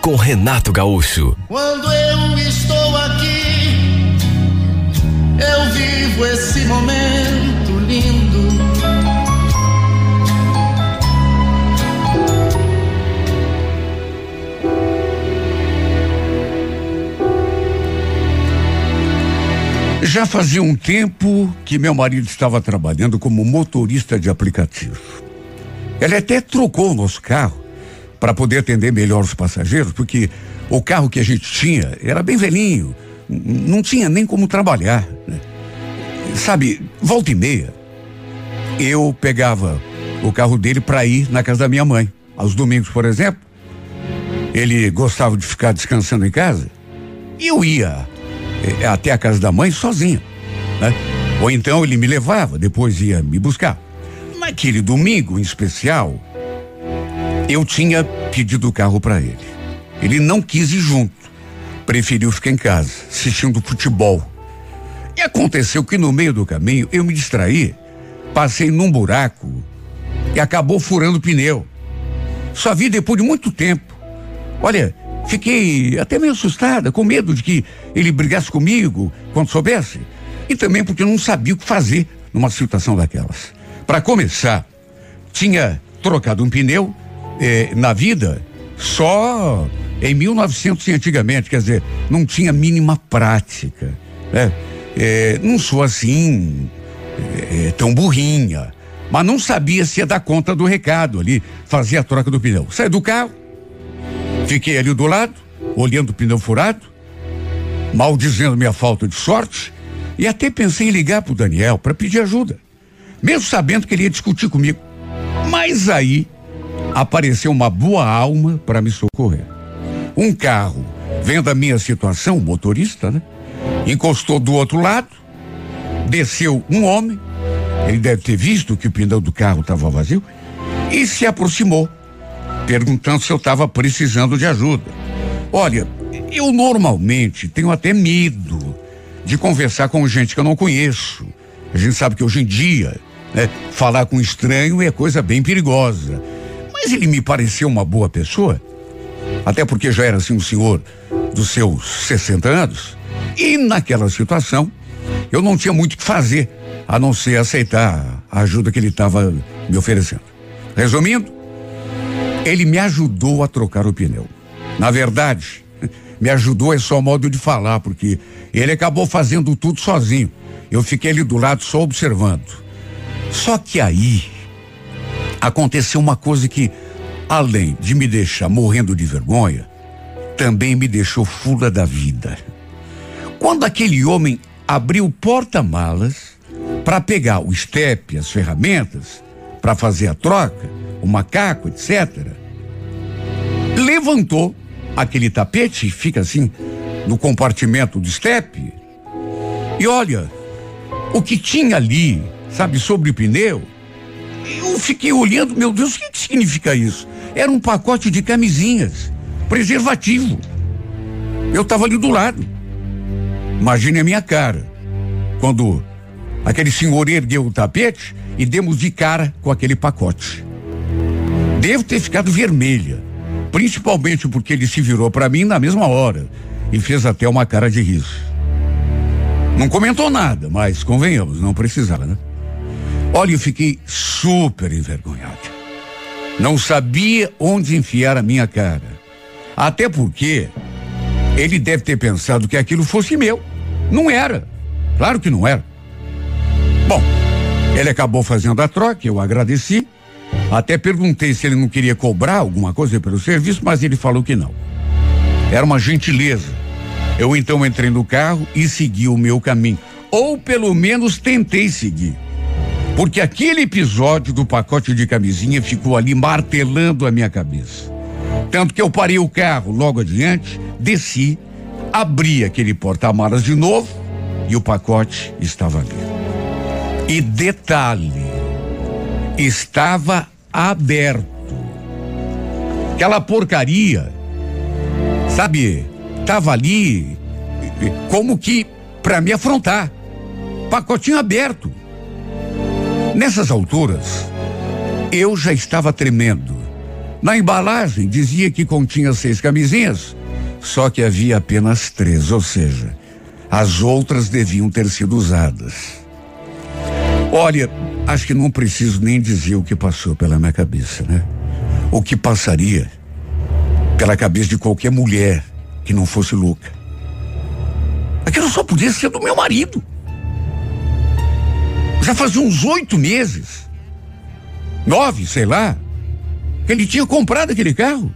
com Renato Gaúcho. Quando eu estou aqui, eu vivo esse momento lindo. Já fazia um tempo que meu marido estava trabalhando como motorista de aplicativo. Ele até trocou o nosso carro para poder atender melhor os passageiros, porque o carro que a gente tinha era bem velhinho, não tinha nem como trabalhar. Né? Sabe, volta e meia, eu pegava o carro dele para ir na casa da minha mãe. Aos domingos, por exemplo, ele gostava de ficar descansando em casa e eu ia eh, até a casa da mãe sozinho, né? Ou então ele me levava, depois ia me buscar. Naquele domingo em especial, eu tinha pedido o carro para ele. Ele não quis ir junto, preferiu ficar em casa, assistindo futebol. E aconteceu que no meio do caminho eu me distraí, passei num buraco e acabou furando o pneu. Só vi depois de muito tempo. Olha, fiquei até meio assustada, com medo de que ele brigasse comigo quando soubesse. E também porque não sabia o que fazer numa situação daquelas. Para começar, tinha trocado um pneu eh, na vida só em 1900 e antigamente, quer dizer, não tinha mínima prática, né? Eh, não sou assim eh, tão burrinha, mas não sabia se ia dar conta do recado ali, fazia a troca do pneu. Saí do carro, fiquei ali do lado, olhando o pneu furado, mal dizendo minha falta de sorte, e até pensei em ligar pro Daniel para pedir ajuda, mesmo sabendo que ele ia discutir comigo. Mas aí apareceu uma boa alma para me socorrer. Um carro, vendo a minha situação, o motorista, né? Encostou do outro lado, desceu um homem, ele deve ter visto que o pneu do carro estava vazio, e se aproximou, perguntando se eu estava precisando de ajuda. Olha, eu normalmente tenho até medo de conversar com gente que eu não conheço. A gente sabe que hoje em dia, né, falar com estranho é coisa bem perigosa. Mas ele me pareceu uma boa pessoa, até porque já era assim um senhor dos seus 60 anos. E naquela situação, eu não tinha muito o que fazer, a não ser aceitar a ajuda que ele estava me oferecendo. Resumindo, ele me ajudou a trocar o pneu. Na verdade, me ajudou é só modo de falar, porque ele acabou fazendo tudo sozinho. Eu fiquei ali do lado só observando. Só que aí aconteceu uma coisa que, além de me deixar morrendo de vergonha, também me deixou fula da vida. Quando aquele homem abriu o porta-malas para pegar o estepe, as ferramentas, para fazer a troca, o macaco, etc., levantou aquele tapete e fica assim no compartimento do estepe. E olha, o que tinha ali, sabe, sobre o pneu, eu fiquei olhando, meu Deus, o que, que significa isso? Era um pacote de camisinhas, preservativo. Eu estava ali do lado. Imagine a minha cara. Quando aquele senhor ergueu o tapete e demos de cara com aquele pacote. Devo ter ficado vermelha, principalmente porque ele se virou para mim na mesma hora e fez até uma cara de riso. Não comentou nada, mas convenhamos, não precisava, né? Olha, eu fiquei super envergonhada. Não sabia onde enfiar a minha cara. Até porque ele deve ter pensado que aquilo fosse meu. Não era. Claro que não era. Bom, ele acabou fazendo a troca, eu agradeci. Até perguntei se ele não queria cobrar alguma coisa pelo serviço, mas ele falou que não. Era uma gentileza. Eu então entrei no carro e segui o meu caminho. Ou pelo menos tentei seguir. Porque aquele episódio do pacote de camisinha ficou ali martelando a minha cabeça. Tanto que eu parei o carro logo adiante, desci Abri aquele porta-malas de novo e o pacote estava ali. E detalhe, estava aberto. Aquela porcaria, sabe, estava ali como que para me afrontar. Pacotinho aberto. Nessas alturas, eu já estava tremendo. Na embalagem dizia que continha seis camisinhas, só que havia apenas três, ou seja, as outras deviam ter sido usadas. Olha, acho que não preciso nem dizer o que passou pela minha cabeça, né? O que passaria pela cabeça de qualquer mulher que não fosse louca. Aquilo só podia ser do meu marido. Já fazia uns oito meses, nove, sei lá, que ele tinha comprado aquele carro.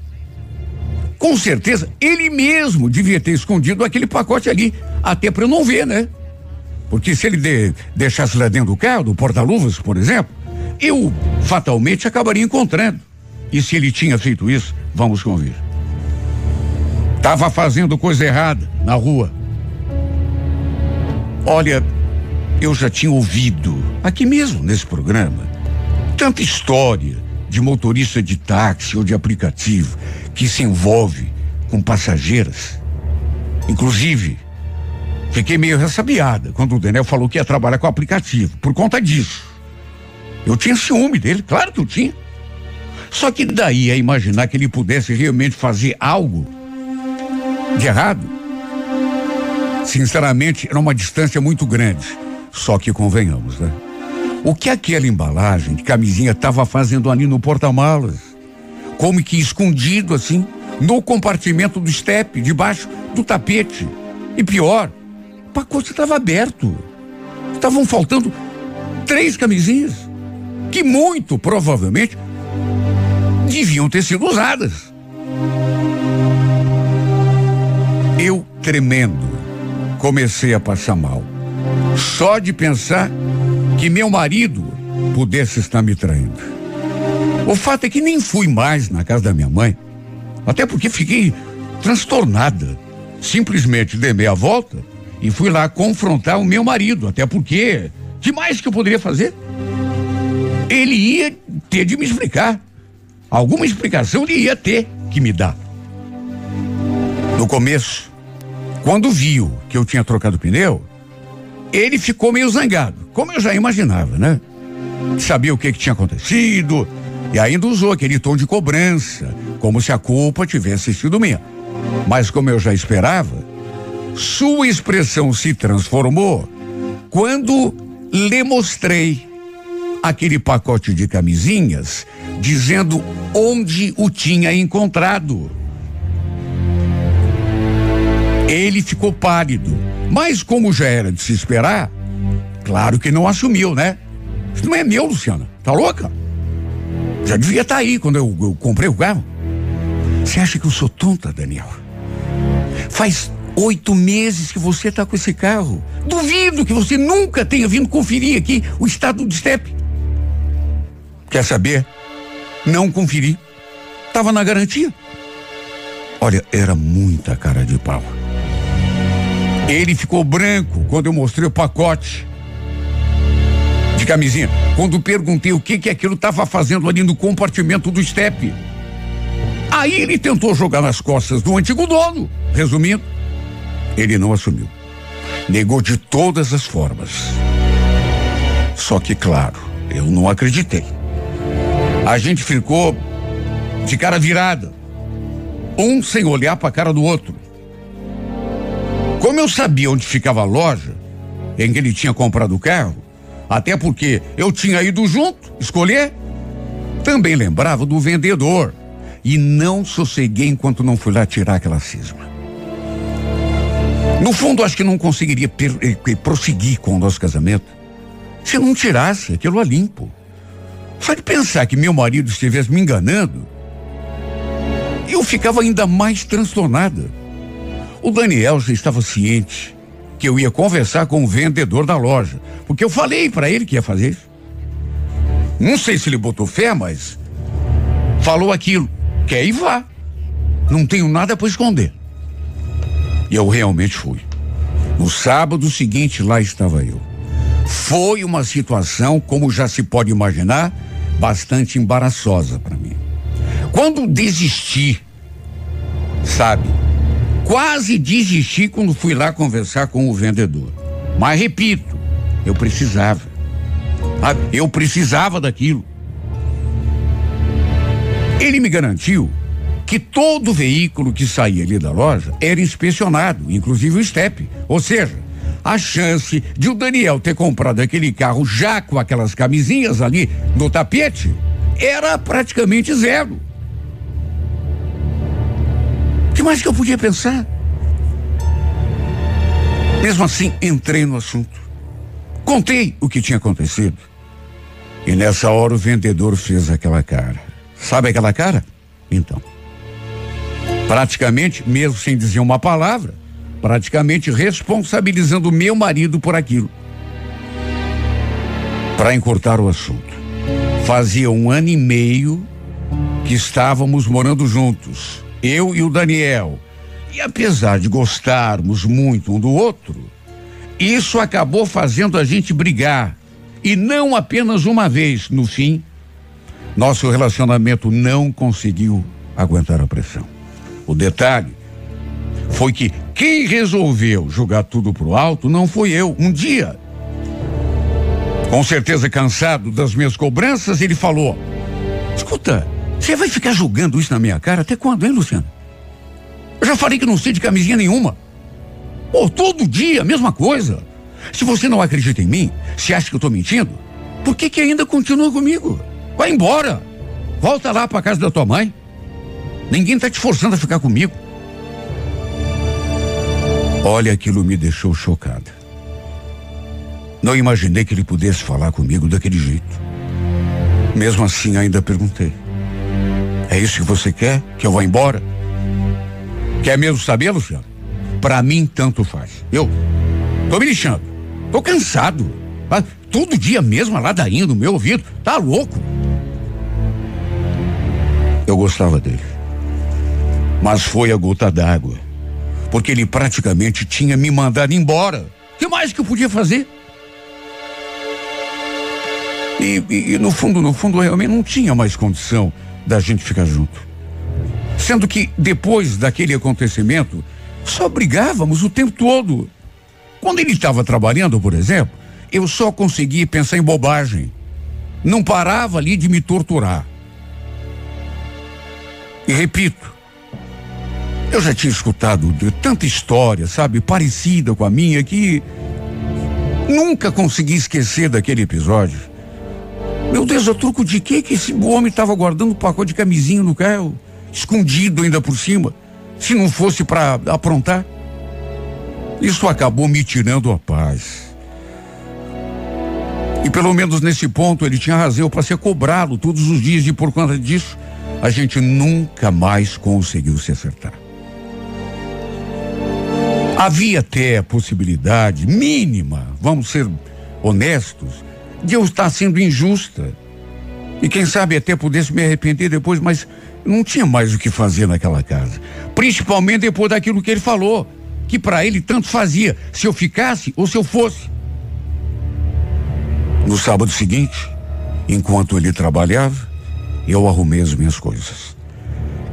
Com certeza, ele mesmo devia ter escondido aquele pacote ali, até para eu não ver, né? Porque se ele de, deixasse lá dentro do carro, do porta-luvas, por exemplo, eu fatalmente acabaria encontrando. E se ele tinha feito isso, vamos convir. Tava fazendo coisa errada na rua. Olha, eu já tinha ouvido, aqui mesmo nesse programa, tanta história de motorista de táxi ou de aplicativo que se envolve com passageiras. Inclusive, fiquei meio ressabiada quando o Daniel falou que ia trabalhar com aplicativo, por conta disso. Eu tinha ciúme dele, claro que eu tinha. Só que daí a imaginar que ele pudesse realmente fazer algo de errado, sinceramente, era uma distância muito grande. Só que convenhamos, né? O que aquela embalagem de camisinha estava fazendo ali no porta-malas? Como que escondido assim, no compartimento do step, debaixo do tapete. E pior, o pacote estava aberto. Estavam faltando três camisinhas, que muito provavelmente deviam ter sido usadas. Eu, tremendo, comecei a passar mal. Só de pensar que meu marido pudesse estar me traindo. O fato é que nem fui mais na casa da minha mãe, até porque fiquei transtornada. Simplesmente dei meia volta e fui lá confrontar o meu marido, até porque, que mais que eu poderia fazer? Ele ia ter de me explicar. Alguma explicação ele ia ter que me dar. No começo, quando viu que eu tinha trocado pneu, ele ficou meio zangado, como eu já imaginava, né? Sabia o que, que tinha acontecido e ainda usou aquele tom de cobrança, como se a culpa tivesse sido minha. Mas como eu já esperava, sua expressão se transformou quando lhe mostrei aquele pacote de camisinhas dizendo onde o tinha encontrado. Ele ficou pálido mas como já era de se esperar, claro que não assumiu, né? Isso não é meu, Luciana. Tá louca? Já devia estar tá aí quando eu, eu comprei o carro. Você acha que eu sou tonta, Daniel? Faz oito meses que você está com esse carro. Duvido que você nunca tenha vindo conferir aqui o estado do step. Quer saber? Não conferi. Tava na garantia. Olha, era muita cara de pau. Ele ficou branco quando eu mostrei o pacote de camisinha. Quando perguntei o que que aquilo estava fazendo ali no compartimento do step. Aí ele tentou jogar nas costas do antigo dono. Resumindo, ele não assumiu. Negou de todas as formas. Só que, claro, eu não acreditei. A gente ficou de cara virada. Um sem olhar para a cara do outro. Como eu sabia onde ficava a loja em que ele tinha comprado o carro, até porque eu tinha ido junto escolher, também lembrava do vendedor e não sosseguei enquanto não fui lá tirar aquela cisma. No fundo, acho que não conseguiria eh, prosseguir com o nosso casamento se não tirasse aquilo a limpo. Só de pensar que meu marido estivesse me enganando, eu ficava ainda mais transtornada. O Daniel já estava ciente que eu ia conversar com o vendedor da loja, porque eu falei para ele que ia fazer isso. Não sei se ele botou fé, mas falou aquilo. Quer ir vá. Não tenho nada para esconder. E eu realmente fui. No sábado seguinte, lá estava eu. Foi uma situação, como já se pode imaginar, bastante embaraçosa para mim. Quando desisti, sabe? Quase desisti quando fui lá conversar com o vendedor. Mas repito, eu precisava. Eu precisava daquilo. Ele me garantiu que todo veículo que saía ali da loja era inspecionado, inclusive o step. Ou seja, a chance de o Daniel ter comprado aquele carro já com aquelas camisinhas ali no tapete era praticamente zero. Que mais que eu podia pensar? Mesmo assim, entrei no assunto. Contei o que tinha acontecido. E nessa hora o vendedor fez aquela cara. Sabe aquela cara? Então. Praticamente, mesmo sem dizer uma palavra, praticamente responsabilizando meu marido por aquilo. Para encurtar o assunto. Fazia um ano e meio que estávamos morando juntos eu e o Daniel. E apesar de gostarmos muito um do outro, isso acabou fazendo a gente brigar. E não apenas uma vez. No fim, nosso relacionamento não conseguiu aguentar a pressão. O detalhe foi que quem resolveu jogar tudo pro alto não foi eu. Um dia, com certeza cansado das minhas cobranças, ele falou: Escuta, você vai ficar julgando isso na minha cara até quando, hein, Luciano? Eu já falei que não sei de camisinha nenhuma. Pô, todo dia, a mesma coisa. Se você não acredita em mim, se acha que eu tô mentindo, por que que ainda continua comigo? Vai embora. Volta lá pra casa da tua mãe. Ninguém tá te forçando a ficar comigo. Olha, aquilo me deixou chocada. Não imaginei que ele pudesse falar comigo daquele jeito. Mesmo assim, ainda perguntei. É isso que você quer? Que eu vá embora? Quer mesmo saber, Luciano? Para mim, tanto faz. Eu tô me lixando. Tô cansado. Ah, todo dia mesmo a ladainha no meu ouvido. Tá louco? Eu gostava dele. Mas foi a gota d'água. Porque ele praticamente tinha me mandado embora. O que mais que eu podia fazer? E, e, e no fundo, no fundo, realmente não tinha mais condição da gente ficar junto. Sendo que depois daquele acontecimento, só brigávamos o tempo todo. Quando ele estava trabalhando, por exemplo, eu só conseguia pensar em bobagem. Não parava ali de me torturar. E repito, eu já tinha escutado de tanta história, sabe, parecida com a minha, que nunca consegui esquecer daquele episódio. Meu Deus, a truco de quê que esse homem estava guardando um pacote de camisinha no carro? Escondido ainda por cima. Se não fosse para aprontar. Isso acabou me tirando a paz. E pelo menos nesse ponto ele tinha razão para ser cobrado todos os dias e por conta disso a gente nunca mais conseguiu se acertar. Havia até a possibilidade mínima, vamos ser honestos, de eu estar sendo injusta. E quem sabe até pudesse me arrepender depois, mas não tinha mais o que fazer naquela casa. Principalmente depois daquilo que ele falou, que para ele tanto fazia se eu ficasse ou se eu fosse. No sábado seguinte, enquanto ele trabalhava, eu arrumei as minhas coisas.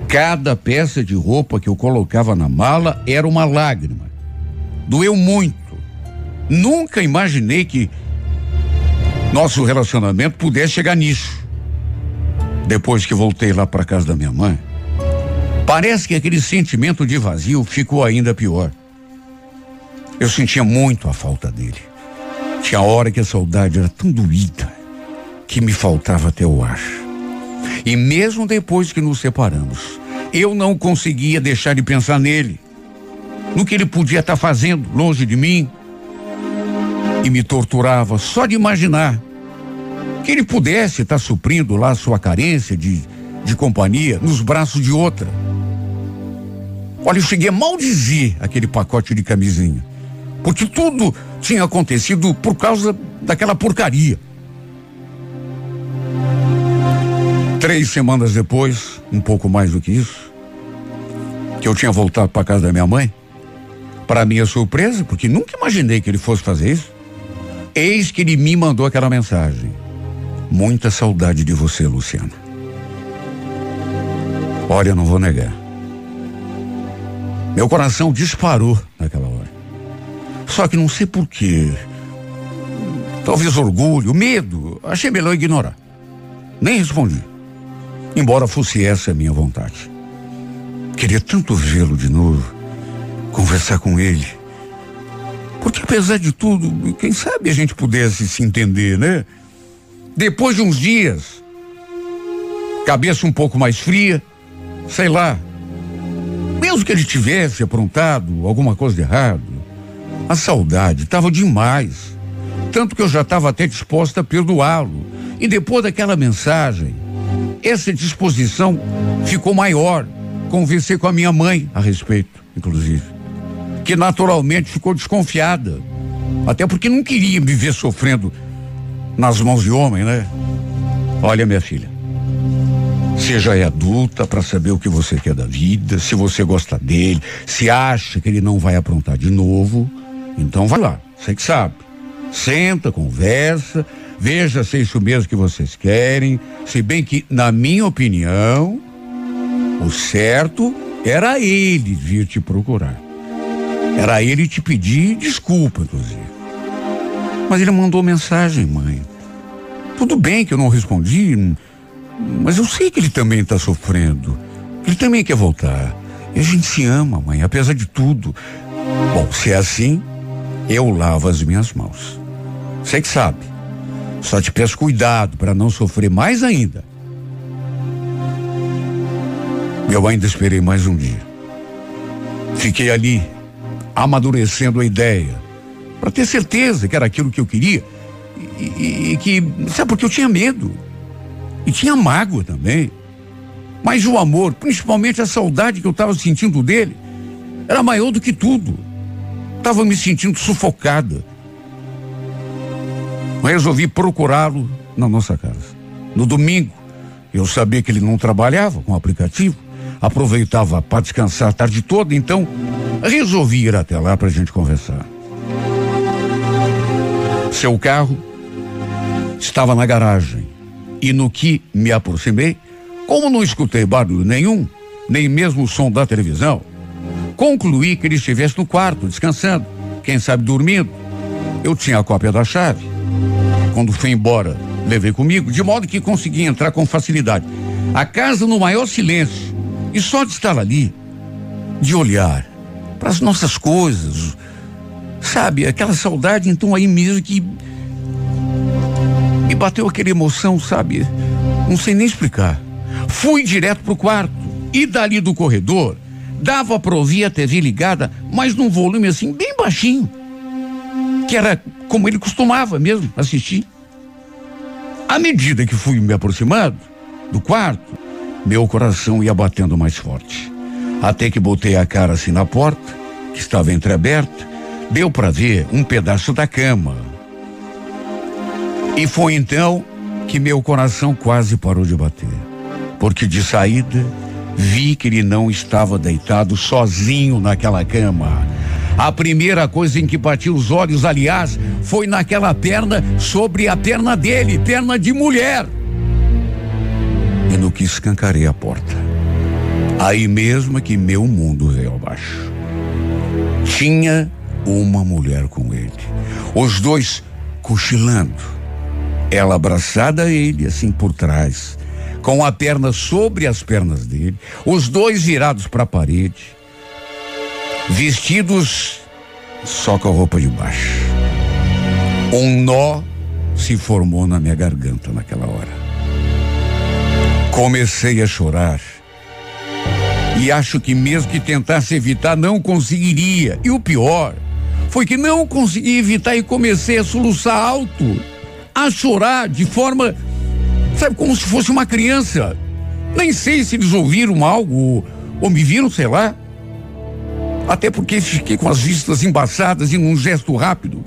Cada peça de roupa que eu colocava na mala era uma lágrima. Doeu muito. Nunca imaginei que nosso relacionamento pudesse chegar nisso. Depois que voltei lá para casa da minha mãe, parece que aquele sentimento de vazio ficou ainda pior. Eu sentia muito a falta dele. Tinha hora que a saudade era tão doída que me faltava até o ar. E mesmo depois que nos separamos, eu não conseguia deixar de pensar nele, no que ele podia estar tá fazendo longe de mim, e me torturava só de imaginar que ele pudesse estar tá suprindo lá sua carência de, de companhia nos braços de outra. Olha, eu cheguei a maldizer aquele pacote de camisinha, porque tudo tinha acontecido por causa daquela porcaria. Três semanas depois, um pouco mais do que isso, que eu tinha voltado para casa da minha mãe, Para minha surpresa, porque nunca imaginei que ele fosse fazer isso, eis que ele me mandou aquela mensagem. Muita saudade de você, Luciana. Olha, eu não vou negar. Meu coração disparou naquela hora. Só que não sei porquê. Talvez orgulho, medo. Achei melhor ignorar. Nem respondi. Embora fosse essa a minha vontade. Queria tanto vê-lo de novo, conversar com ele. Porque apesar de tudo, quem sabe a gente pudesse se entender, né? Depois de uns dias, cabeça um pouco mais fria, sei lá. Mesmo que ele tivesse aprontado alguma coisa de errado, a saudade estava demais. Tanto que eu já estava até disposta a perdoá-lo. E depois daquela mensagem, essa disposição ficou maior. Conversei com a minha mãe a respeito, inclusive. Que naturalmente ficou desconfiada. Até porque não queria me ver sofrendo nas mãos de homem, né? Olha, minha filha. Você já é adulta para saber o que você quer da vida, se você gosta dele, se acha que ele não vai aprontar de novo. Então vai lá, você que sabe. Senta, conversa, veja se é isso mesmo que vocês querem. Se bem que, na minha opinião, o certo era ele vir te procurar. Era ele te pedir desculpa, inclusive. Mas ele mandou mensagem, mãe. Tudo bem que eu não respondi, mas eu sei que ele também está sofrendo. Ele também quer voltar. E a gente se ama, mãe, apesar de tudo. Bom, se é assim, eu lavo as minhas mãos. Você que sabe. Só te peço cuidado para não sofrer mais ainda. Eu ainda esperei mais um dia. Fiquei ali, amadurecendo a ideia, para ter certeza que era aquilo que eu queria. E, e, e que, sabe, porque eu tinha medo. E tinha mágoa também. Mas o amor, principalmente a saudade que eu estava sentindo dele, era maior do que tudo. Estava me sentindo sufocada. Resolvi procurá-lo na nossa casa. No domingo, eu sabia que ele não trabalhava com aplicativo, aproveitava para descansar a tarde toda, então resolvi ir até lá para a gente conversar. Seu carro estava na garagem e no que me aproximei, como não escutei barulho nenhum, nem mesmo o som da televisão, concluí que ele estivesse no quarto, descansando, quem sabe dormindo. Eu tinha a cópia da chave. Quando fui embora, levei comigo, de modo que consegui entrar com facilidade. A casa no maior silêncio. E só de estar ali, de olhar para as nossas coisas, sabe, aquela saudade, então aí mesmo que me bateu aquela emoção, sabe? Não sei nem explicar. Fui direto pro quarto e dali do corredor dava para ouvir a TV ligada, mas num volume assim bem baixinho, que era como ele costumava mesmo assistir. À medida que fui me aproximando do quarto, meu coração ia batendo mais forte. Até que botei a cara assim na porta, que estava entreaberta, deu para ver um pedaço da cama e foi então que meu coração quase parou de bater. Porque de saída, vi que ele não estava deitado sozinho naquela cama. A primeira coisa em que bati os olhos, aliás, foi naquela perna sobre a perna dele, perna de mulher. E no que escancarei a porta. Aí mesmo é que meu mundo veio abaixo. Tinha uma mulher com ele. Os dois cochilando ela abraçada a ele, assim por trás, com a perna sobre as pernas dele, os dois virados para a parede, vestidos só com a roupa de baixo. Um nó se formou na minha garganta naquela hora. Comecei a chorar. E acho que mesmo que tentasse evitar, não conseguiria. E o pior foi que não consegui evitar e comecei a soluçar alto a chorar de forma, sabe, como se fosse uma criança. Nem sei se eles ouviram algo ou me viram, sei lá. Até porque fiquei com as vistas embaçadas e num gesto rápido,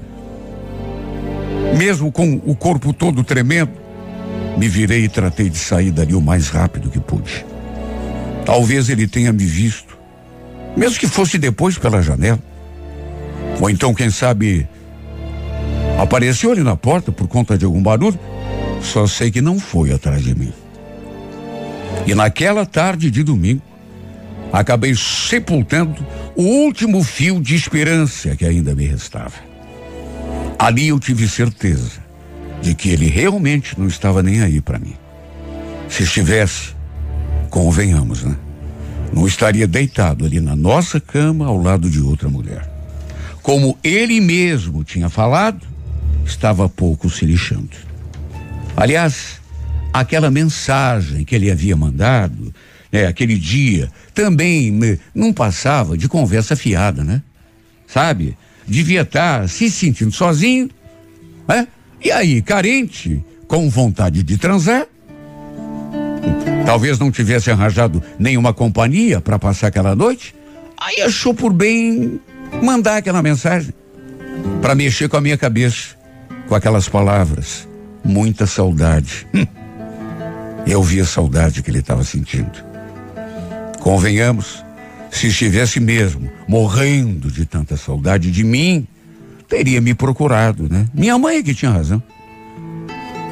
mesmo com o corpo todo tremendo, me virei e tratei de sair dali o mais rápido que pude. Talvez ele tenha me visto, mesmo que fosse depois pela janela. Ou então, quem sabe, apareceu ali na porta por conta de algum barulho. Só sei que não foi atrás de mim. E naquela tarde de domingo, acabei sepultando o último fio de esperança que ainda me restava. Ali eu tive certeza de que ele realmente não estava nem aí para mim. Se estivesse, convenhamos, né? Não estaria deitado ali na nossa cama ao lado de outra mulher. Como ele mesmo tinha falado, estava pouco se lixando. Aliás, aquela mensagem que ele havia mandado, né, aquele dia, também né, não passava de conversa fiada, né? Sabe? Devia estar se sentindo sozinho, né? E aí, carente, com vontade de transar, talvez não tivesse arranjado nenhuma companhia para passar aquela noite, aí achou por bem mandar aquela mensagem para mexer com a minha cabeça, com aquelas palavras. Muita saudade. Eu vi a saudade que ele estava sentindo. Convenhamos, se estivesse mesmo morrendo de tanta saudade de mim, teria me procurado, né? Minha mãe é que tinha razão.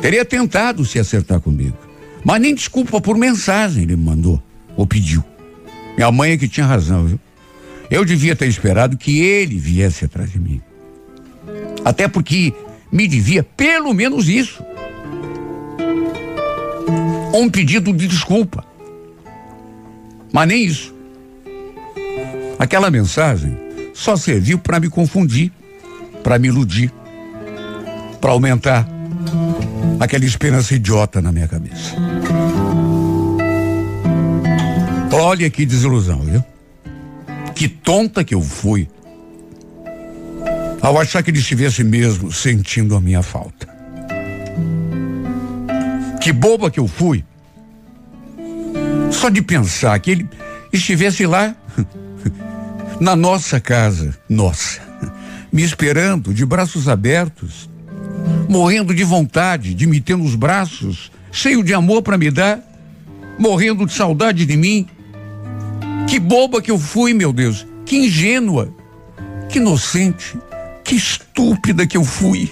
Teria tentado se acertar comigo. Mas nem desculpa por mensagem ele me mandou ou pediu. Minha mãe é que tinha razão, viu? Eu devia ter esperado que ele viesse atrás de mim. Até porque me devia pelo menos isso. Um pedido de desculpa. Mas nem isso. Aquela mensagem só serviu para me confundir para me iludir, para aumentar aquela esperança idiota na minha cabeça. Olha que desilusão, viu? Que tonta que eu fui. Ao achar que ele estivesse mesmo sentindo a minha falta. Que boba que eu fui. Só de pensar que ele estivesse lá na nossa casa, nossa me esperando de braços abertos, morrendo de vontade de me ter nos braços, cheio de amor para me dar, morrendo de saudade de mim. Que boba que eu fui, meu Deus, que ingênua, que inocente, que estúpida que eu fui.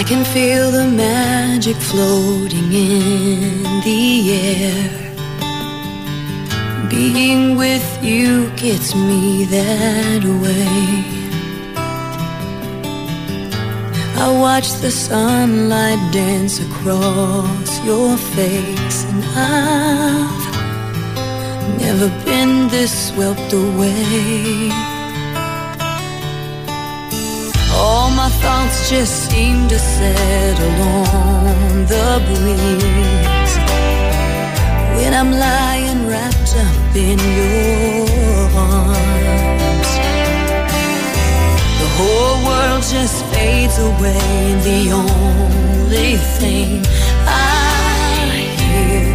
I can feel the magic floating in the air. Being with you gets me that way. I watch the sunlight dance across your face, and I've never been this swept away. All my thoughts just seem to settle on the breeze. When I'm lying wrapped up in your arms The whole world just fades away and the only thing I hear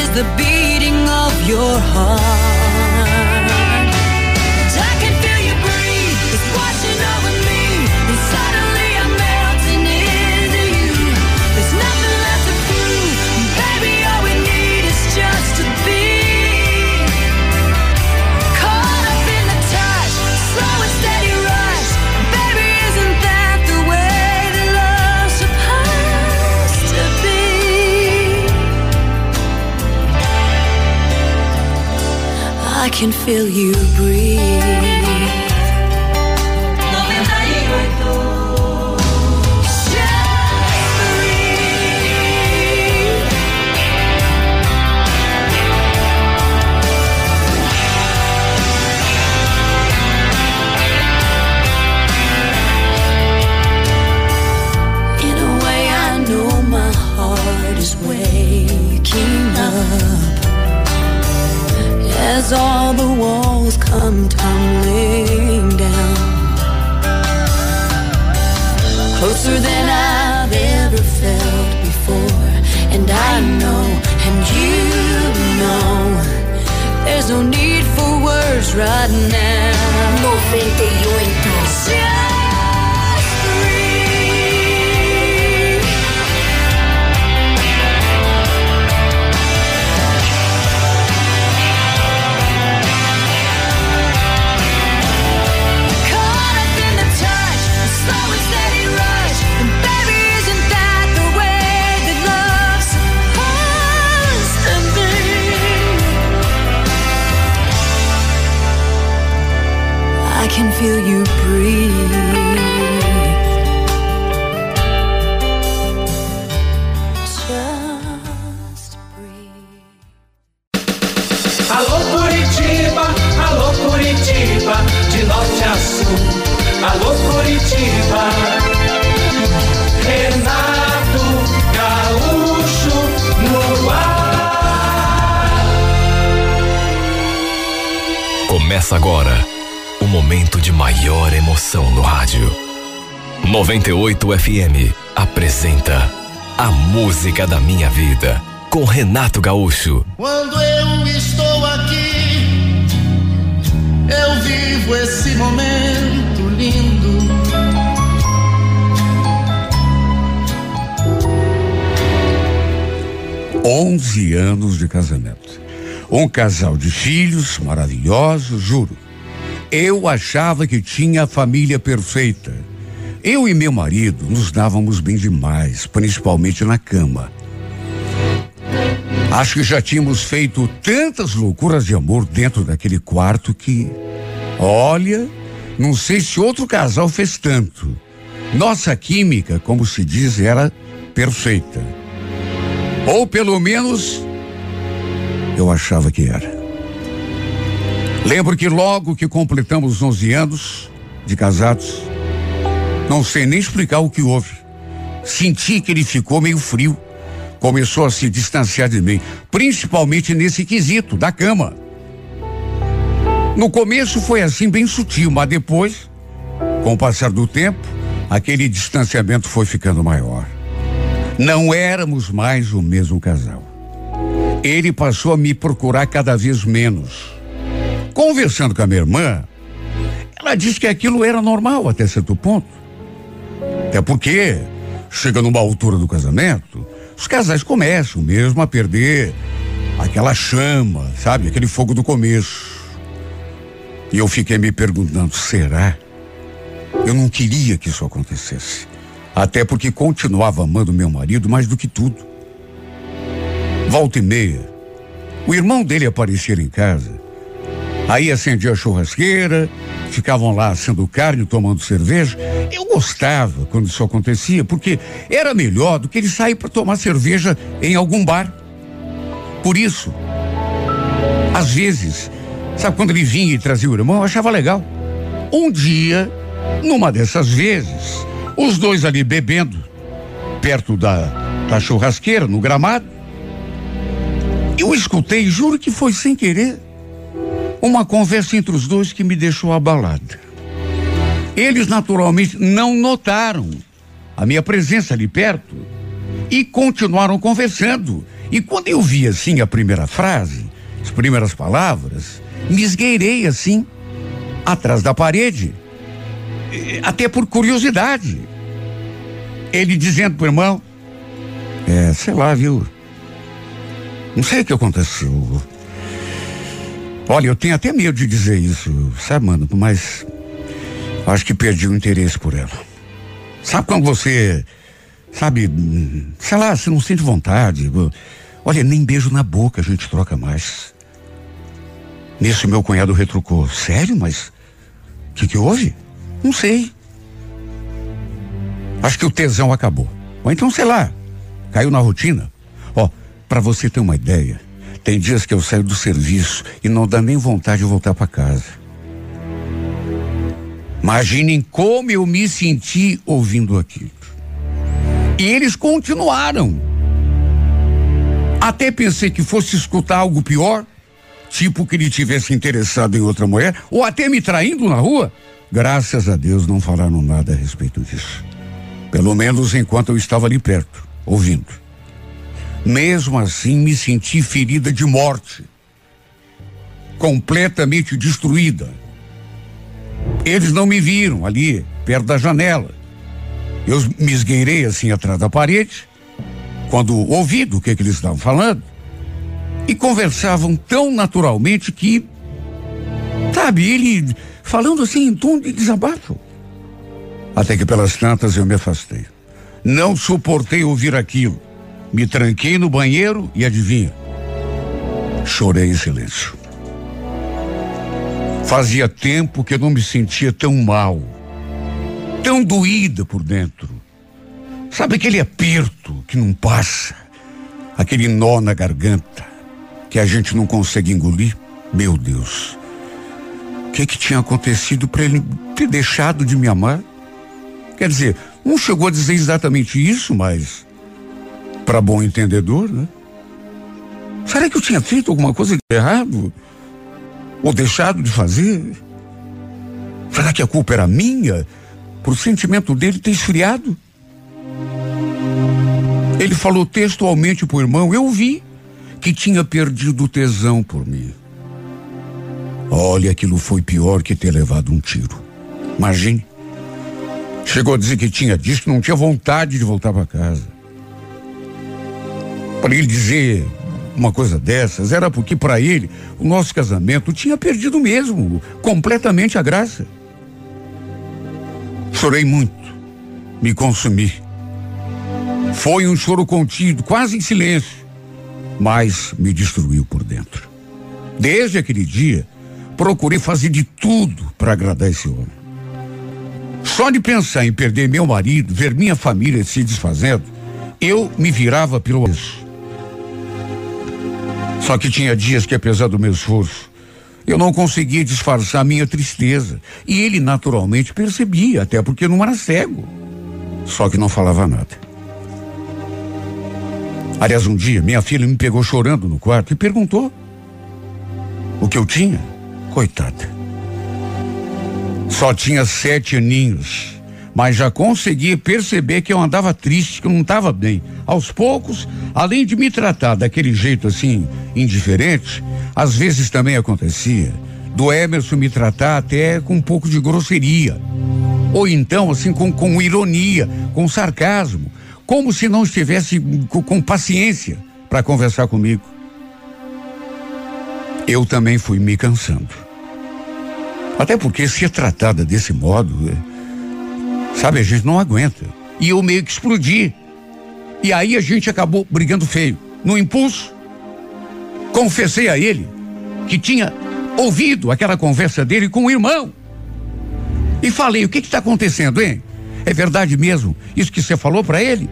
is the beating of your heart I can feel you breathe. As all the walls come tumbling down. Closer than I've ever felt before, and I know, and you know, there's no need for words right now. 98. feel you breathe. Just breathe. Alô Curitiba, alô Curitiba, de norte a sul. Alô Curitiba. Renato Gaúcho no ar. Começa agora momento de maior emoção no rádio. 98 FM apresenta A Música da Minha Vida com Renato Gaúcho. Quando eu estou aqui, eu vivo esse momento lindo. Onze anos de casamento. Um casal de filhos maravilhosos, juro. Eu achava que tinha a família perfeita. Eu e meu marido nos dávamos bem demais, principalmente na cama. Acho que já tínhamos feito tantas loucuras de amor dentro daquele quarto que, olha, não sei se outro casal fez tanto. Nossa química, como se diz, era perfeita. Ou pelo menos eu achava que era. Lembro que logo que completamos 11 anos de casados, não sei nem explicar o que houve. Senti que ele ficou meio frio. Começou a se distanciar de mim, principalmente nesse quesito da cama. No começo foi assim bem sutil, mas depois, com o passar do tempo, aquele distanciamento foi ficando maior. Não éramos mais o mesmo casal. Ele passou a me procurar cada vez menos. Conversando com a minha irmã, ela disse que aquilo era normal até certo ponto. Até porque, chega numa altura do casamento, os casais começam mesmo a perder aquela chama, sabe? Aquele fogo do começo. E eu fiquei me perguntando, será? Eu não queria que isso acontecesse. Até porque continuava amando meu marido mais do que tudo. Volta e meia, o irmão dele aparecia em casa. Aí acendia a churrasqueira, ficavam lá assando carne, tomando cerveja. Eu gostava quando isso acontecia, porque era melhor do que ele sair para tomar cerveja em algum bar. Por isso, às vezes, sabe quando ele vinha e trazia o irmão, eu achava legal. Um dia, numa dessas vezes, os dois ali bebendo, perto da, da churrasqueira, no gramado, eu escutei, juro que foi sem querer, uma conversa entre os dois que me deixou abalada. Eles naturalmente não notaram a minha presença ali perto e continuaram conversando. E quando eu vi assim a primeira frase, as primeiras palavras, me esgueirei assim, atrás da parede, até por curiosidade. Ele dizendo pro irmão, é, sei lá, viu? Não sei o que aconteceu. Olha, eu tenho até medo de dizer isso, sabe, mano? Mas acho que perdi o interesse por ela. Sabe quando você, sabe, sei lá, você não sente vontade. Olha, nem beijo na boca a gente troca mais. Nisso meu cunhado retrucou. Sério, mas o que, que houve? Não sei. Acho que o tesão acabou. Ou então, sei lá, caiu na rotina. Para você ter uma ideia, tem dias que eu saio do serviço e não dá nem vontade de voltar para casa. Imaginem como eu me senti ouvindo aquilo. E eles continuaram. Até pensei que fosse escutar algo pior, tipo que ele tivesse interessado em outra mulher, ou até me traindo na rua. Graças a Deus não falaram nada a respeito disso. Pelo menos enquanto eu estava ali perto, ouvindo. Mesmo assim, me senti ferida de morte, completamente destruída. Eles não me viram ali, perto da janela. Eu me esgueirei assim atrás da parede, quando ouvi do que, que eles estavam falando, e conversavam tão naturalmente que, sabe, ele falando assim em tom de desabafo. Até que pelas tantas eu me afastei. Não suportei ouvir aquilo. Me tranquei no banheiro e adivinha? Chorei em silêncio. Fazia tempo que eu não me sentia tão mal, tão doída por dentro. Sabe aquele aperto que não passa? Aquele nó na garganta que a gente não consegue engolir? Meu Deus. O que que tinha acontecido para ele ter deixado de me amar? Quer dizer, não chegou a dizer exatamente isso, mas para bom entendedor, né? Será que eu tinha feito alguma coisa de errado? Ou deixado de fazer? Será que a culpa era minha? Por o sentimento dele ter esfriado? Ele falou textualmente pro irmão, eu vi que tinha perdido o tesão por mim. Olha, aquilo foi pior que ter levado um tiro. Imagine. Chegou a dizer que tinha que não tinha vontade de voltar para casa. Para ele dizer uma coisa dessas, era porque para ele o nosso casamento tinha perdido mesmo, completamente a graça. Chorei muito, me consumi. Foi um choro contido, quase em silêncio, mas me destruiu por dentro. Desde aquele dia, procurei fazer de tudo para agradar esse homem. Só de pensar em perder meu marido, ver minha família se desfazendo, eu me virava pelo avesso. Só que tinha dias que, apesar do meu esforço, eu não conseguia disfarçar minha tristeza. E ele naturalmente percebia, até porque não era cego. Só que não falava nada. Aliás, um dia, minha filha me pegou chorando no quarto e perguntou o que eu tinha. Coitada. Só tinha sete aninhos, mas já conseguia perceber que eu andava triste, que eu não estava bem. Aos poucos, além de me tratar daquele jeito assim, indiferente, às vezes também acontecia do Emerson me tratar até com um pouco de grosseria. Ou então, assim, com, com ironia, com sarcasmo, como se não estivesse com, com paciência para conversar comigo. Eu também fui me cansando. Até porque ser tratada desse modo, é, sabe, a gente não aguenta. E eu meio que explodi. E aí a gente acabou brigando feio. No impulso, confessei a ele que tinha ouvido aquela conversa dele com o irmão. E falei: o que está acontecendo, hein? É verdade mesmo isso que você falou para ele?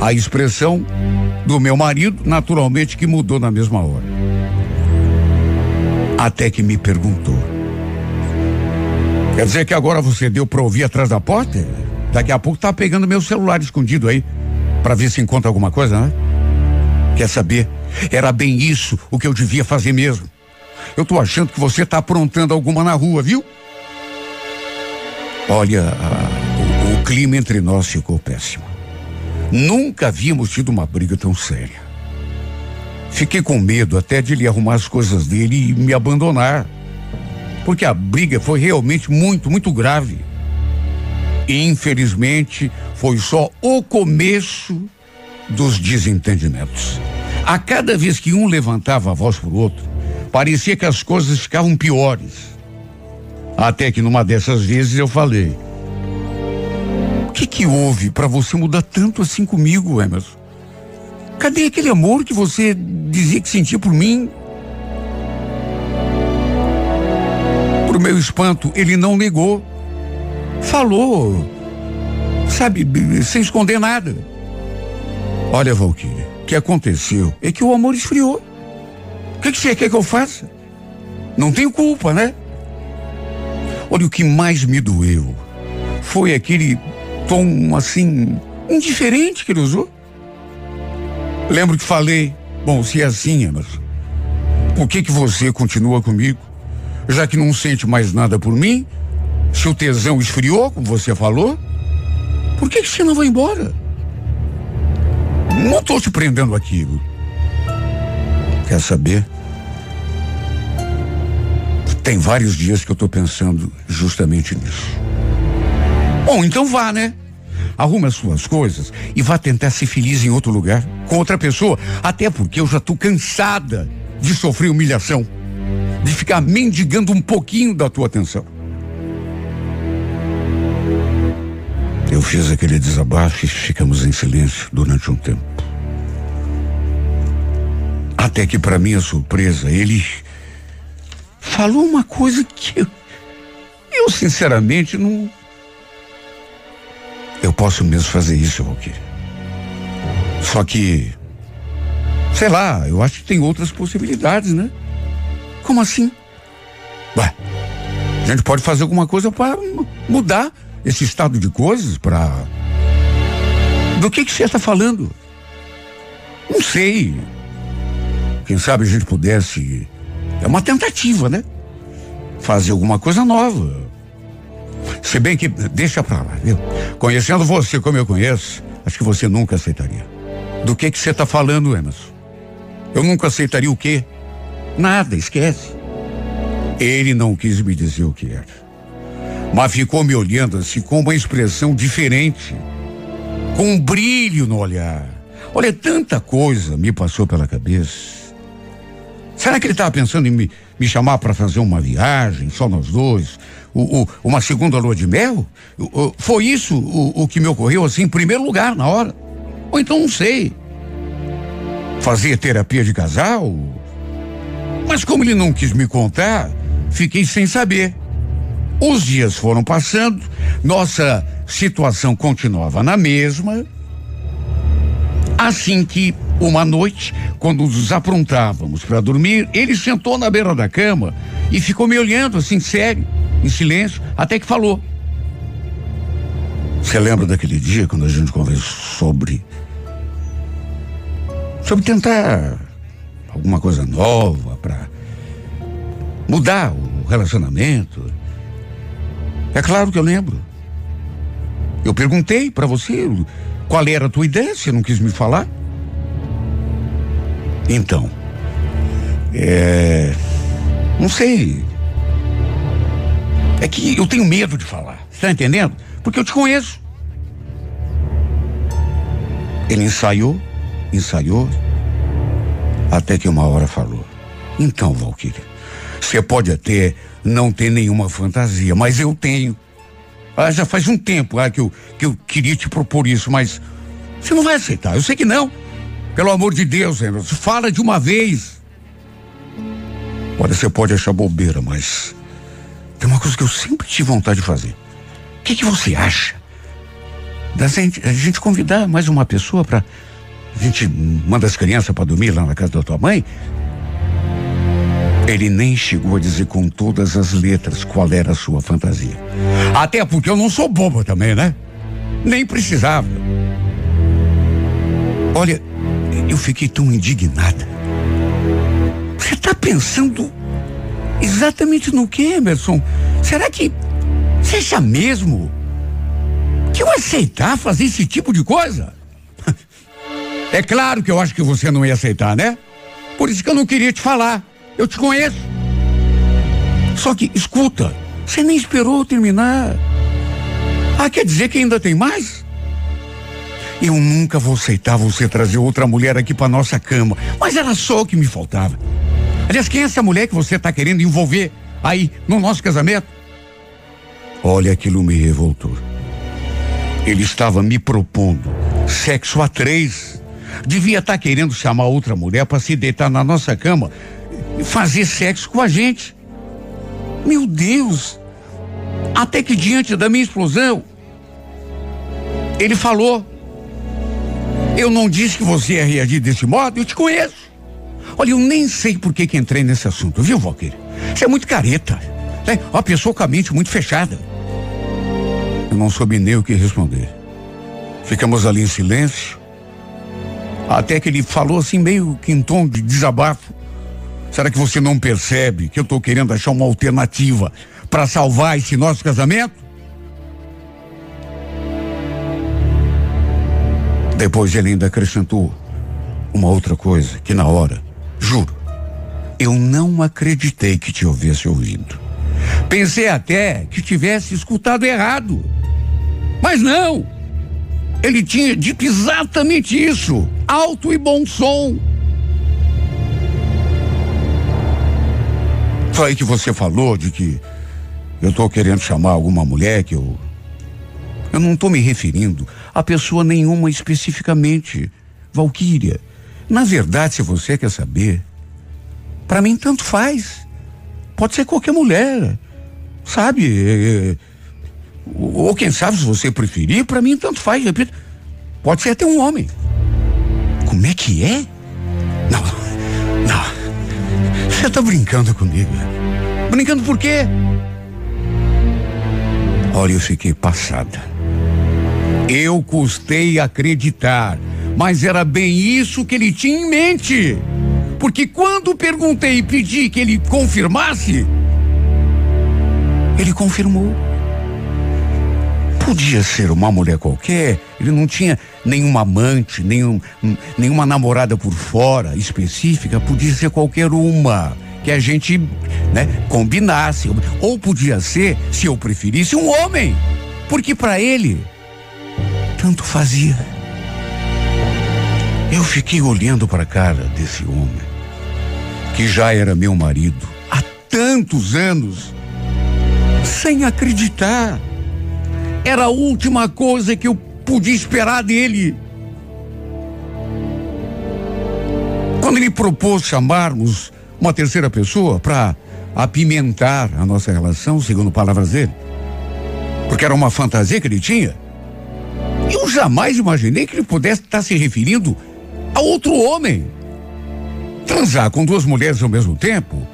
A expressão do meu marido, naturalmente, que mudou na mesma hora. Até que me perguntou: Quer dizer que agora você deu pra ouvir atrás da porta? Daqui a pouco tá pegando meu celular escondido aí, para ver se encontra alguma coisa, né? Quer saber? Era bem isso o que eu devia fazer mesmo. Eu tô achando que você tá aprontando alguma na rua, viu? Olha, a, o, o clima entre nós ficou péssimo. Nunca havíamos tido uma briga tão séria. Fiquei com medo até de ele arrumar as coisas dele e me abandonar porque a briga foi realmente muito, muito grave. E, infelizmente, foi só o começo dos desentendimentos. A cada vez que um levantava a voz pro outro, parecia que as coisas ficavam piores. Até que numa dessas vezes eu falei: O que que houve para você mudar tanto assim comigo, Emerson? Cadê aquele amor que você dizia que sentia por mim? Para o meu espanto, ele não negou. Falou, sabe, sem esconder nada. Olha, Valquíria, o que aconteceu é que o amor esfriou. O que, que você quer que eu faça? Não tenho culpa, né? Olha, o que mais me doeu foi aquele tom assim, indiferente que ele usou. Lembro que falei, bom, se é assim, Emerson, por que que você continua comigo? já que não sente mais nada por mim, se o tesão esfriou, como você falou, por que, que você não vai embora? Não estou te prendendo aqui. Quer saber? Tem vários dias que eu estou pensando justamente nisso. Bom, então vá, né? Arrume as suas coisas e vá tentar ser feliz em outro lugar, com outra pessoa. Até porque eu já estou cansada de sofrer humilhação de ficar mendigando um pouquinho da tua atenção. Eu fiz aquele desabafo e ficamos em silêncio durante um tempo. Até que, para minha surpresa, ele falou uma coisa que eu, sinceramente não. Eu posso mesmo fazer isso, Valkyrie. Só que, sei lá, eu acho que tem outras possibilidades, né? Como assim? Ué, a gente pode fazer alguma coisa para mudar esse estado de coisas, para. Do que que você está falando? Não sei. Quem sabe a gente pudesse É uma tentativa, né? Fazer alguma coisa nova. Se bem que deixa pra lá, viu? Conhecendo você como eu conheço, acho que você nunca aceitaria. Do que que você tá falando, Emerson? Eu nunca aceitaria o quê? Nada, esquece. Ele não quis me dizer o que era. Mas ficou me olhando assim com uma expressão diferente. Com um brilho no olhar. Olha, tanta coisa me passou pela cabeça. Será que ele estava pensando em me, me chamar para fazer uma viagem, só nós dois? O, o, uma segunda lua de mel? O, foi isso o, que me ocorreu assim, em primeiro lugar, na hora? Ou então não sei. Fazer terapia de casal? Mas como ele não quis me contar, fiquei sem saber. Os dias foram passando, nossa situação continuava na mesma. Assim que, uma noite, quando nos aprontávamos para dormir, ele sentou na beira da cama e ficou me olhando assim, sério, em silêncio, até que falou. Você lembra daquele dia quando a gente conversou sobre. sobre tentar alguma coisa nova para mudar o relacionamento? É claro que eu lembro. Eu perguntei para você qual era a tua ideia, você não quis me falar. Então, é. Não sei. É que eu tenho medo de falar, está entendendo? Porque eu te conheço. Ele ensaiou, ensaiou, até que uma hora falou. Então, Valquíria, você pode até não ter nenhuma fantasia, mas eu tenho. Ah, já faz um tempo ah, que, eu, que eu queria te propor isso, mas você não vai aceitar. Eu sei que não. Pelo amor de Deus, Emerson, fala de uma vez. Olha, você pode achar bobeira, mas tem uma coisa que eu sempre tive vontade de fazer. O que, que você acha? Da gente, a gente convidar mais uma pessoa para a gente manda as crianças para dormir lá na casa da tua mãe ele nem chegou a dizer com todas as letras qual era a sua fantasia. Até porque eu não sou bobo também, né? Nem precisava. Olha, eu fiquei tão indignada. Você está pensando exatamente no que, Emerson? Será que você acha mesmo que eu aceitar fazer esse tipo de coisa? É claro que eu acho que você não ia aceitar, né? Por isso que eu não queria te falar. Eu te conheço. Só que, escuta, você nem esperou terminar. Ah, quer dizer que ainda tem mais? Eu nunca vou aceitar você trazer outra mulher aqui para nossa cama. Mas era só o que me faltava. Aliás, quem é essa mulher que você está querendo envolver aí no nosso casamento? Olha, aquilo me revoltou. Ele estava me propondo sexo a três. Devia estar tá querendo chamar outra mulher para se deitar na nossa cama fazer sexo com a gente. Meu Deus! Até que diante da minha explosão, ele falou: Eu não disse que você ia reagir desse modo, eu te conheço. Olha, eu nem sei por que, que entrei nesse assunto, viu, Valquíria? Você é muito careta. Né? Uma pessoa com a mente muito fechada. Eu não soube nem o que responder. Ficamos ali em silêncio. Até que ele falou assim, meio que em tom de desabafo. Será que você não percebe que eu estou querendo achar uma alternativa para salvar esse nosso casamento? Depois ele ainda acrescentou uma outra coisa que na hora, juro, eu não acreditei que te houvesse ouvido. Pensei até que tivesse escutado errado. Mas não! Ele tinha dito exatamente isso, alto e bom som. Foi aí que você falou de que eu estou querendo chamar alguma mulher que eu. Eu não estou me referindo a pessoa nenhuma especificamente. Valquíria. Na verdade, se você quer saber, para mim tanto faz. Pode ser qualquer mulher. Sabe? É, é, ou quem sabe, se você preferir, para mim tanto faz. Repito, pode ser até um homem. Como é que é? Não, não. Você tá brincando comigo? Brincando por quê? Olha, eu fiquei passada. Eu custei acreditar, mas era bem isso que ele tinha em mente. Porque quando perguntei e pedi que ele confirmasse, ele confirmou. Podia ser uma mulher qualquer, ele não tinha nenhuma amante, nenhum, nenhuma namorada por fora específica, podia ser qualquer uma que a gente né, combinasse. Ou podia ser, se eu preferisse, um homem. Porque para ele, tanto fazia. Eu fiquei olhando para a cara desse homem, que já era meu marido há tantos anos, sem acreditar. Era a última coisa que eu podia esperar dele. Quando ele propôs chamarmos uma terceira pessoa para apimentar a nossa relação, segundo palavras dele, porque era uma fantasia que ele tinha, eu jamais imaginei que ele pudesse estar se referindo a outro homem. Transar com duas mulheres ao mesmo tempo.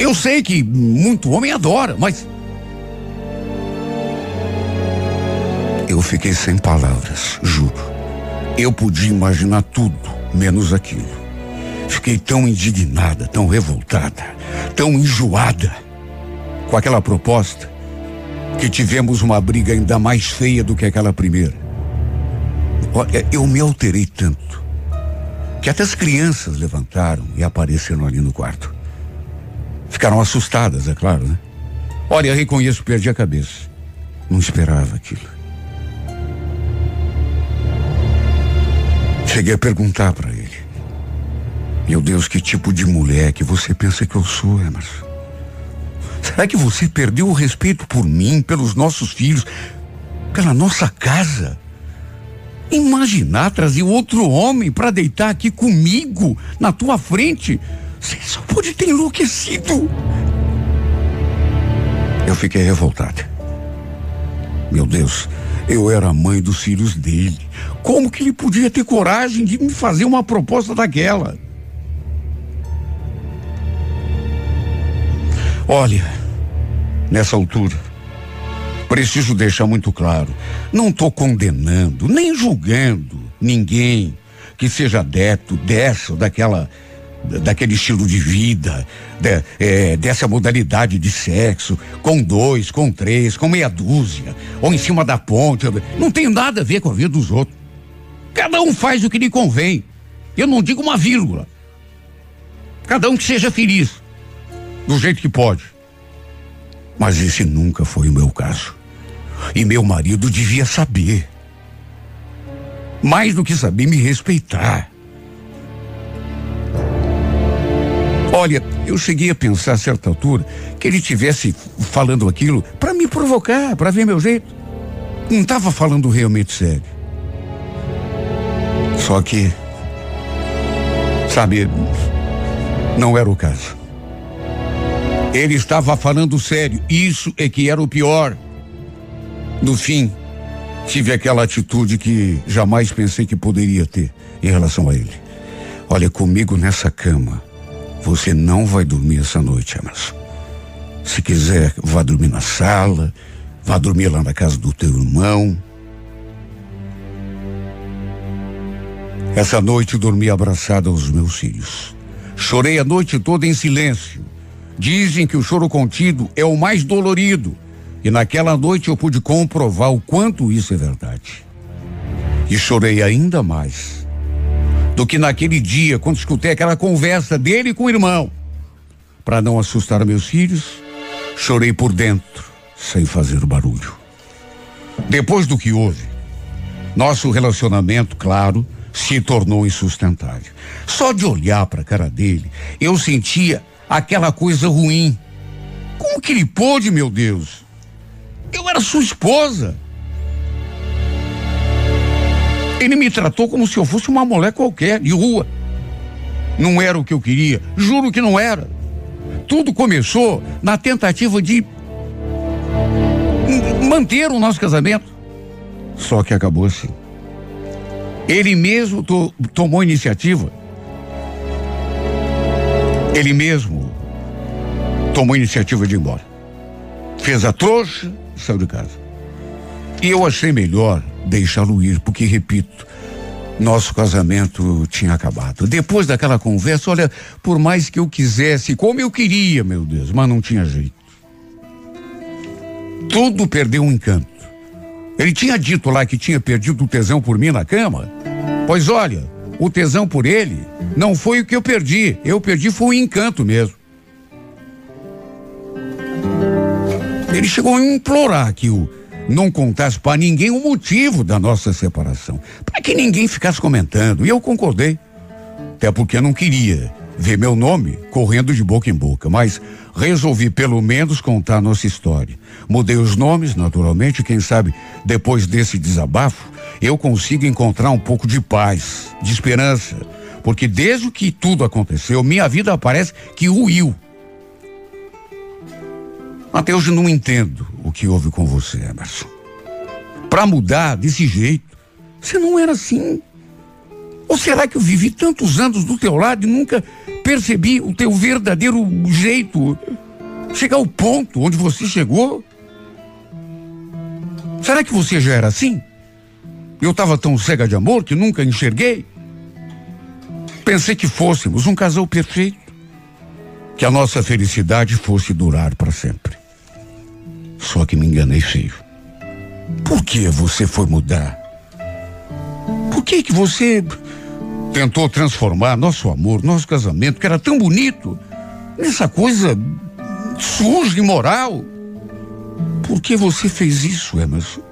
Eu sei que muito homem adora, mas Eu fiquei sem palavras, juro. Eu podia imaginar tudo, menos aquilo. Fiquei tão indignada, tão revoltada, tão enjoada com aquela proposta que tivemos uma briga ainda mais feia do que aquela primeira. Olha, eu me alterei tanto que até as crianças levantaram e apareceram ali no quarto. Ficaram assustadas, é claro, né? Olha, reconheço, perdi a cabeça. Não esperava aquilo. Cheguei a perguntar para ele: Meu Deus, que tipo de mulher que você pensa que eu sou, Emerson? Será que você perdeu o respeito por mim, pelos nossos filhos, pela nossa casa? Imaginar trazer outro homem para deitar aqui comigo, na tua frente? Você só pode ter enlouquecido. Eu fiquei revoltada. Meu Deus, eu era a mãe dos filhos dele. Como que ele podia ter coragem de me fazer uma proposta daquela? Olha, nessa altura, preciso deixar muito claro: não estou condenando, nem julgando ninguém que seja adepto dessa ou daquela daquele estilo de vida, de, é, dessa modalidade de sexo, com dois, com três, com meia dúzia, ou em cima da ponte. Não tem nada a ver com a vida dos outros. Cada um faz o que lhe convém. Eu não digo uma vírgula. Cada um que seja feliz, do jeito que pode. Mas esse nunca foi o meu caso. E meu marido devia saber. Mais do que saber, me respeitar. Olha, eu cheguei a pensar a certa altura que ele tivesse falando aquilo para me provocar, para ver meu jeito. Não estava falando realmente sério. Só que, sabe, não era o caso. Ele estava falando sério. Isso é que era o pior. No fim, tive aquela atitude que jamais pensei que poderia ter em relação a ele. Olha, comigo nessa cama você não vai dormir essa noite, Emerson. Se quiser, vá dormir na sala, vá dormir lá na casa do teu irmão. Essa noite dormi abraçada aos meus filhos. Chorei a noite toda em silêncio. Dizem que o choro contido é o mais dolorido. E naquela noite eu pude comprovar o quanto isso é verdade. E chorei ainda mais do que naquele dia, quando escutei aquela conversa dele com o irmão. Para não assustar meus filhos, chorei por dentro, sem fazer barulho. Depois do que houve, nosso relacionamento, claro, se tornou insustentável. Só de olhar para a cara dele, eu sentia aquela coisa ruim. Como que ele pôde, meu Deus? Eu era sua esposa. Ele me tratou como se eu fosse uma mulher qualquer, de rua. Não era o que eu queria, juro que não era. Tudo começou na tentativa de manter o nosso casamento. Só que acabou assim. Ele mesmo to, tomou iniciativa. Ele mesmo tomou iniciativa de ir embora. Fez a trouxa e saiu de casa. E eu achei melhor deixá-lo ir, porque, repito, nosso casamento tinha acabado. Depois daquela conversa, olha, por mais que eu quisesse, como eu queria, meu Deus, mas não tinha jeito. Tudo perdeu um encanto. Ele tinha dito lá que tinha perdido o tesão por mim na cama. Pois olha, o tesão por ele não foi o que eu perdi. Eu perdi foi o encanto mesmo. Ele chegou a implorar que o não contasse para ninguém o motivo da nossa separação, para que ninguém ficasse comentando. E eu concordei. Até porque eu não queria ver meu nome correndo de boca em boca, mas resolvi pelo menos contar nossa história. Mudei os nomes, naturalmente, quem sabe depois desse desabafo eu consigo encontrar um pouco de paz, de esperança, porque desde que tudo aconteceu, minha vida parece que ruiu. Até hoje não entendo que houve com você, Emerson. Para mudar desse jeito, você não era assim. Ou será que eu vivi tantos anos do teu lado e nunca percebi o teu verdadeiro jeito? Chegar ao ponto onde você chegou? Será que você já era assim? Eu estava tão cega de amor que nunca enxerguei? Pensei que fôssemos um casal perfeito, que a nossa felicidade fosse durar para sempre. Só que me enganei feio. Por que você foi mudar? Por que que você tentou transformar nosso amor, nosso casamento, que era tão bonito, nessa coisa suja, imoral? Por que você fez isso, Emerson?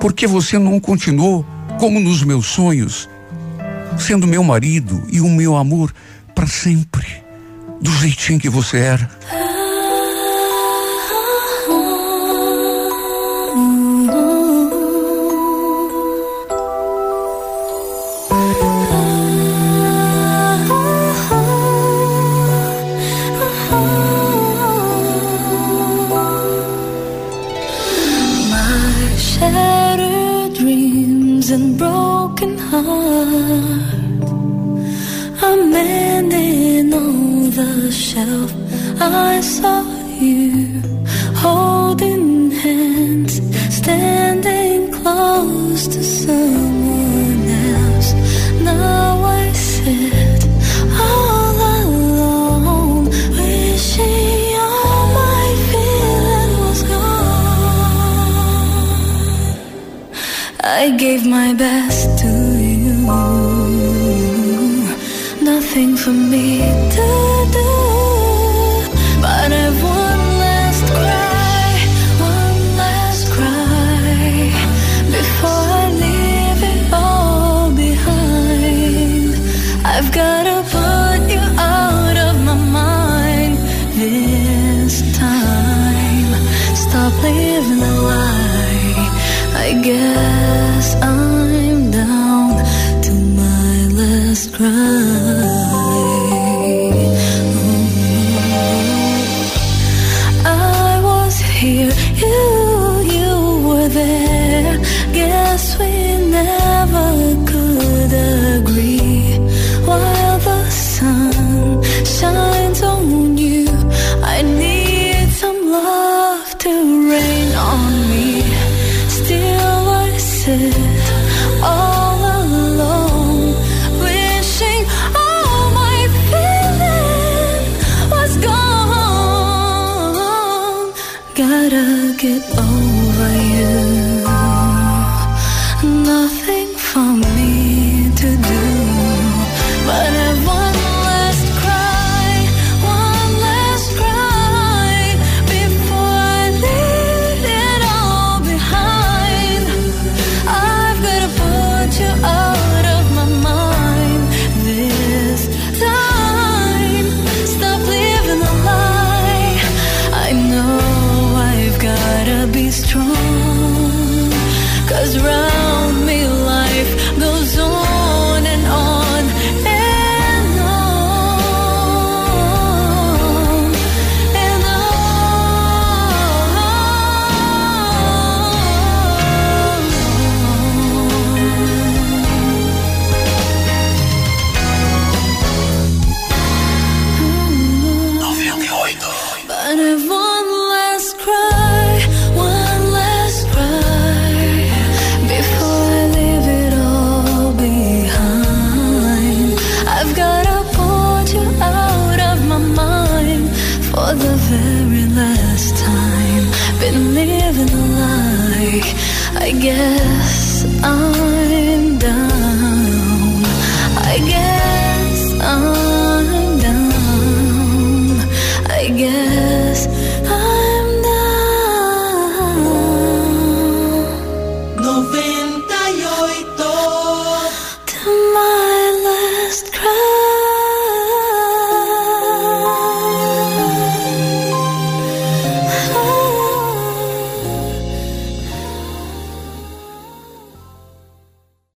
Por que você não continuou como nos meus sonhos, sendo meu marido e o meu amor para sempre, do jeitinho que você era? I saw you holding hands, standing close to someone